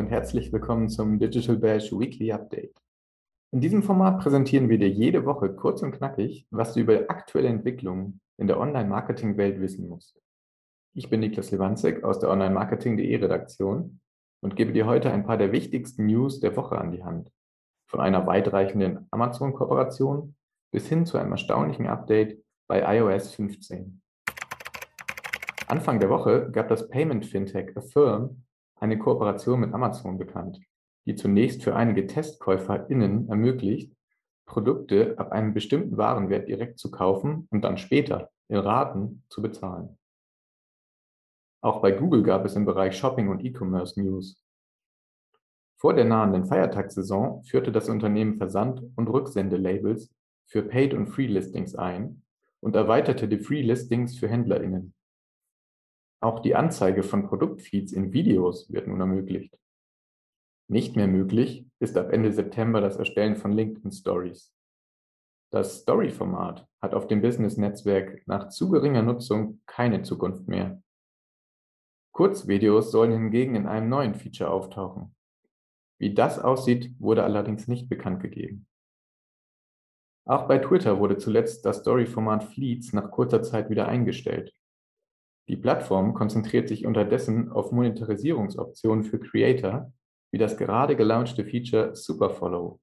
und herzlich willkommen zum Digital Bash Weekly Update. In diesem Format präsentieren wir dir jede Woche kurz und knackig, was du über aktuelle Entwicklungen in der Online-Marketing-Welt wissen musst. Ich bin Niklas Lewandzig aus der Online-Marketing.de Redaktion und gebe dir heute ein paar der wichtigsten News der Woche an die Hand. Von einer weitreichenden Amazon-Kooperation bis hin zu einem erstaunlichen Update bei iOS 15. Anfang der Woche gab das Payment Fintech Affirm eine Kooperation mit Amazon bekannt, die zunächst für einige TestkäuferInnen ermöglicht, Produkte ab einem bestimmten Warenwert direkt zu kaufen und dann später in Raten zu bezahlen. Auch bei Google gab es im Bereich Shopping und E-Commerce News. Vor der nahenden Feiertagssaison führte das Unternehmen Versand- und Rücksendelabels für Paid- und Free-Listings ein und erweiterte die Free-Listings für HändlerInnen. Auch die Anzeige von Produktfeeds in Videos wird nun ermöglicht. Nicht mehr möglich ist ab Ende September das Erstellen von LinkedIn Stories. Das Story-Format hat auf dem Business-Netzwerk nach zu geringer Nutzung keine Zukunft mehr. Kurzvideos sollen hingegen in einem neuen Feature auftauchen. Wie das aussieht, wurde allerdings nicht bekannt gegeben. Auch bei Twitter wurde zuletzt das Story-Format Fleets nach kurzer Zeit wieder eingestellt. Die Plattform konzentriert sich unterdessen auf Monetarisierungsoptionen für Creator, wie das gerade gelaunchte Feature Superfollow.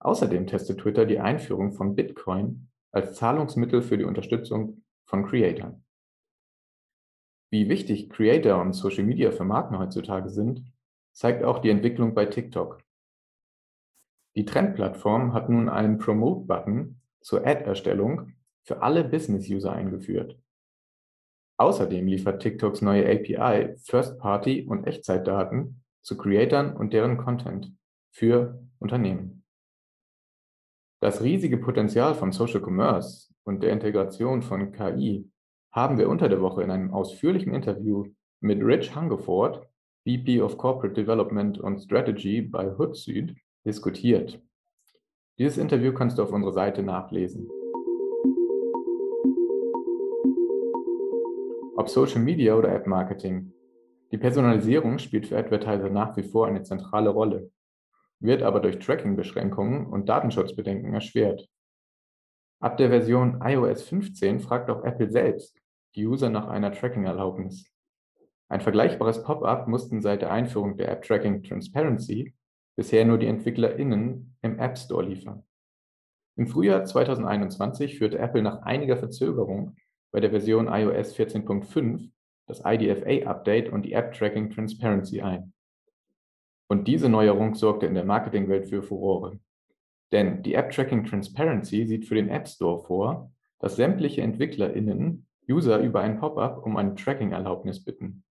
Außerdem testet Twitter die Einführung von Bitcoin als Zahlungsmittel für die Unterstützung von Creatern. Wie wichtig Creator und Social Media für Marken heutzutage sind, zeigt auch die Entwicklung bei TikTok. Die Trendplattform hat nun einen Promote-Button zur Ad-Erstellung für alle Business-User eingeführt. Außerdem liefert TikToks neue API First-Party- und Echtzeitdaten zu Creatern und deren Content für Unternehmen. Das riesige Potenzial von Social Commerce und der Integration von KI haben wir unter der Woche in einem ausführlichen Interview mit Rich Hungerford, VP of Corporate Development und Strategy bei Hootsuite, diskutiert. Dieses Interview kannst du auf unserer Seite nachlesen. Ob Social Media oder App Marketing. Die Personalisierung spielt für Advertiser nach wie vor eine zentrale Rolle, wird aber durch Tracking-Beschränkungen und Datenschutzbedenken erschwert. Ab der Version iOS 15 fragt auch Apple selbst die User nach einer Tracking-Erlaubnis. Ein vergleichbares Pop-up mussten seit der Einführung der App Tracking Transparency bisher nur die EntwicklerInnen im App Store liefern. Im Frühjahr 2021 führte Apple nach einiger Verzögerung bei der Version iOS 14.5 das IDFA-Update und die App Tracking Transparency ein. Und diese Neuerung sorgte in der Marketingwelt für Furore. Denn die App Tracking Transparency sieht für den App Store vor, dass sämtliche EntwicklerInnen User über ein Pop-up um eine Tracking-Erlaubnis bitten.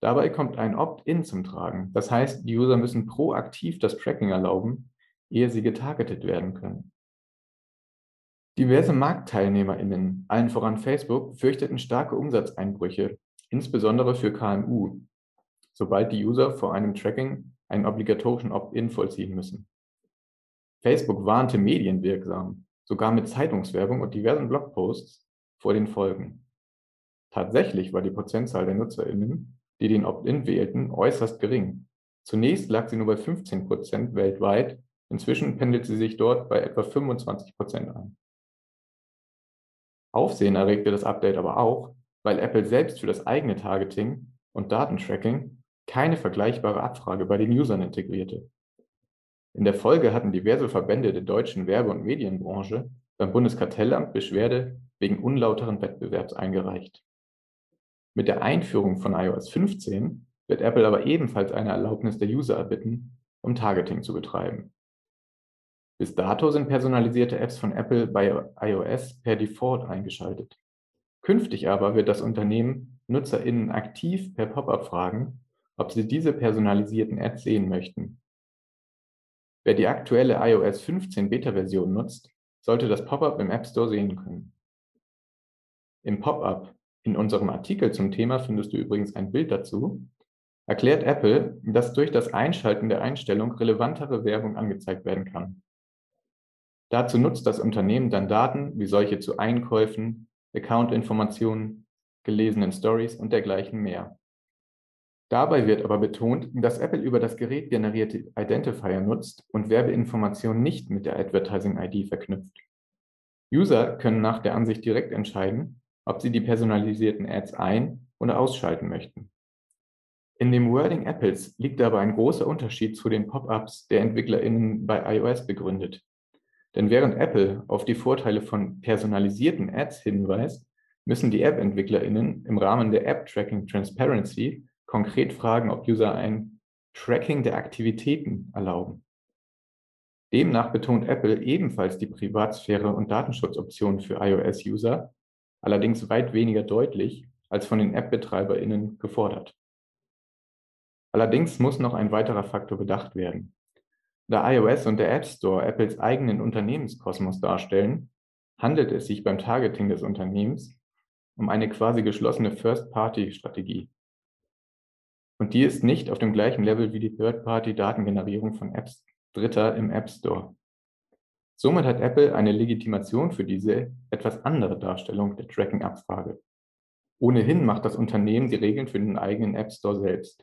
Dabei kommt ein Opt-in zum Tragen. Das heißt, die User müssen proaktiv das Tracking erlauben, ehe sie getargetet werden können. Diverse MarktteilnehmerInnen, allen voran Facebook, fürchteten starke Umsatzeinbrüche, insbesondere für KMU, sobald die User vor einem Tracking einen obligatorischen Opt-in vollziehen müssen. Facebook warnte medienwirksam, sogar mit Zeitungswerbung und diversen Blogposts, vor den Folgen. Tatsächlich war die Prozentzahl der NutzerInnen, die den Opt-in wählten, äußerst gering. Zunächst lag sie nur bei 15 Prozent weltweit, inzwischen pendelt sie sich dort bei etwa 25 Prozent ein. Aufsehen erregte das Update aber auch, weil Apple selbst für das eigene Targeting und Datentracking keine vergleichbare Abfrage bei den Usern integrierte. In der Folge hatten diverse Verbände der deutschen Werbe- und Medienbranche beim Bundeskartellamt Beschwerde wegen unlauteren Wettbewerbs eingereicht. Mit der Einführung von iOS 15 wird Apple aber ebenfalls eine Erlaubnis der User erbitten, um Targeting zu betreiben. Bis dato sind personalisierte Apps von Apple bei iOS per Default eingeschaltet. Künftig aber wird das Unternehmen NutzerInnen aktiv per Pop-up fragen, ob sie diese personalisierten Ads sehen möchten. Wer die aktuelle iOS 15 Beta-Version nutzt, sollte das Pop-up im App Store sehen können. Im Pop-up, in unserem Artikel zum Thema findest du übrigens ein Bild dazu, erklärt Apple, dass durch das Einschalten der Einstellung relevantere Werbung angezeigt werden kann. Dazu nutzt das Unternehmen dann Daten wie solche zu Einkäufen, Account-Informationen, gelesenen Stories und dergleichen mehr. Dabei wird aber betont, dass Apple über das Gerät generierte Identifier nutzt und Werbeinformationen nicht mit der Advertising-ID verknüpft. User können nach der Ansicht direkt entscheiden, ob sie die personalisierten Ads ein- oder ausschalten möchten. In dem Wording Apples liegt aber ein großer Unterschied zu den Pop-ups der EntwicklerInnen bei iOS begründet. Denn während Apple auf die Vorteile von personalisierten Ads hinweist, müssen die App-EntwicklerInnen im Rahmen der App Tracking Transparency konkret fragen, ob User ein Tracking der Aktivitäten erlauben. Demnach betont Apple ebenfalls die Privatsphäre und Datenschutzoptionen für iOS-User, allerdings weit weniger deutlich als von den App-BetreiberInnen gefordert. Allerdings muss noch ein weiterer Faktor bedacht werden. Da iOS und der App Store Apples eigenen Unternehmenskosmos darstellen, handelt es sich beim Targeting des Unternehmens um eine quasi geschlossene First-Party-Strategie. Und die ist nicht auf dem gleichen Level wie die Third-Party-Datengenerierung von Apps Dritter im App Store. Somit hat Apple eine Legitimation für diese etwas andere Darstellung der Tracking-Abfrage. Ohnehin macht das Unternehmen die Regeln für den eigenen App Store selbst.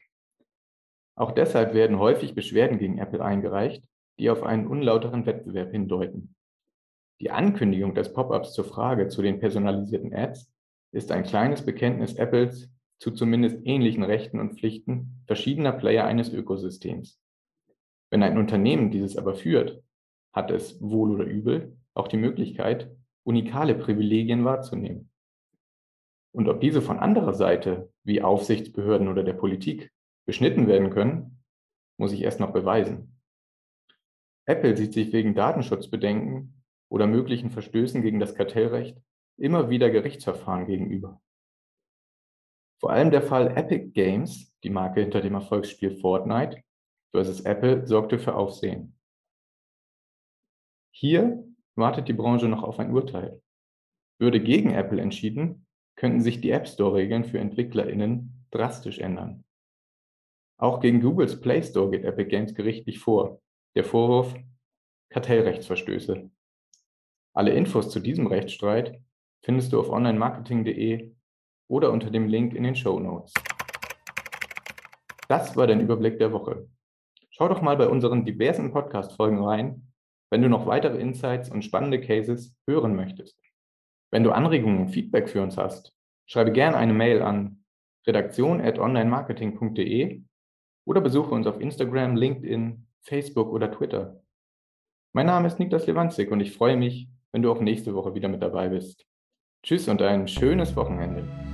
Auch deshalb werden häufig Beschwerden gegen Apple eingereicht, die auf einen unlauteren Wettbewerb hindeuten. Die Ankündigung des Pop-ups zur Frage zu den personalisierten Ads ist ein kleines Bekenntnis Apples zu zumindest ähnlichen Rechten und Pflichten verschiedener Player eines Ökosystems. Wenn ein Unternehmen dieses aber führt, hat es wohl oder übel auch die Möglichkeit, unikale Privilegien wahrzunehmen. Und ob diese von anderer Seite, wie Aufsichtsbehörden oder der Politik, beschnitten werden können, muss ich erst noch beweisen. Apple sieht sich wegen Datenschutzbedenken oder möglichen Verstößen gegen das Kartellrecht immer wieder Gerichtsverfahren gegenüber. Vor allem der Fall Epic Games, die Marke hinter dem Erfolgsspiel Fortnite, versus Apple sorgte für Aufsehen. Hier wartet die Branche noch auf ein Urteil. Würde gegen Apple entschieden, könnten sich die App Store-Regeln für EntwicklerInnen drastisch ändern. Auch gegen Googles Play Store geht Epic Games gerichtlich vor. Der Vorwurf Kartellrechtsverstöße. Alle Infos zu diesem Rechtsstreit findest du auf onlinemarketing.de oder unter dem Link in den Show Notes. Das war dein Überblick der Woche. Schau doch mal bei unseren diversen Podcast-Folgen rein, wenn du noch weitere Insights und spannende Cases hören möchtest. Wenn du Anregungen und Feedback für uns hast, schreibe gerne eine Mail an redaktion.onlinemarketing.de oder besuche uns auf Instagram, LinkedIn, Facebook oder Twitter. Mein Name ist Niklas Lewandzig und ich freue mich, wenn du auch nächste Woche wieder mit dabei bist. Tschüss und ein schönes Wochenende.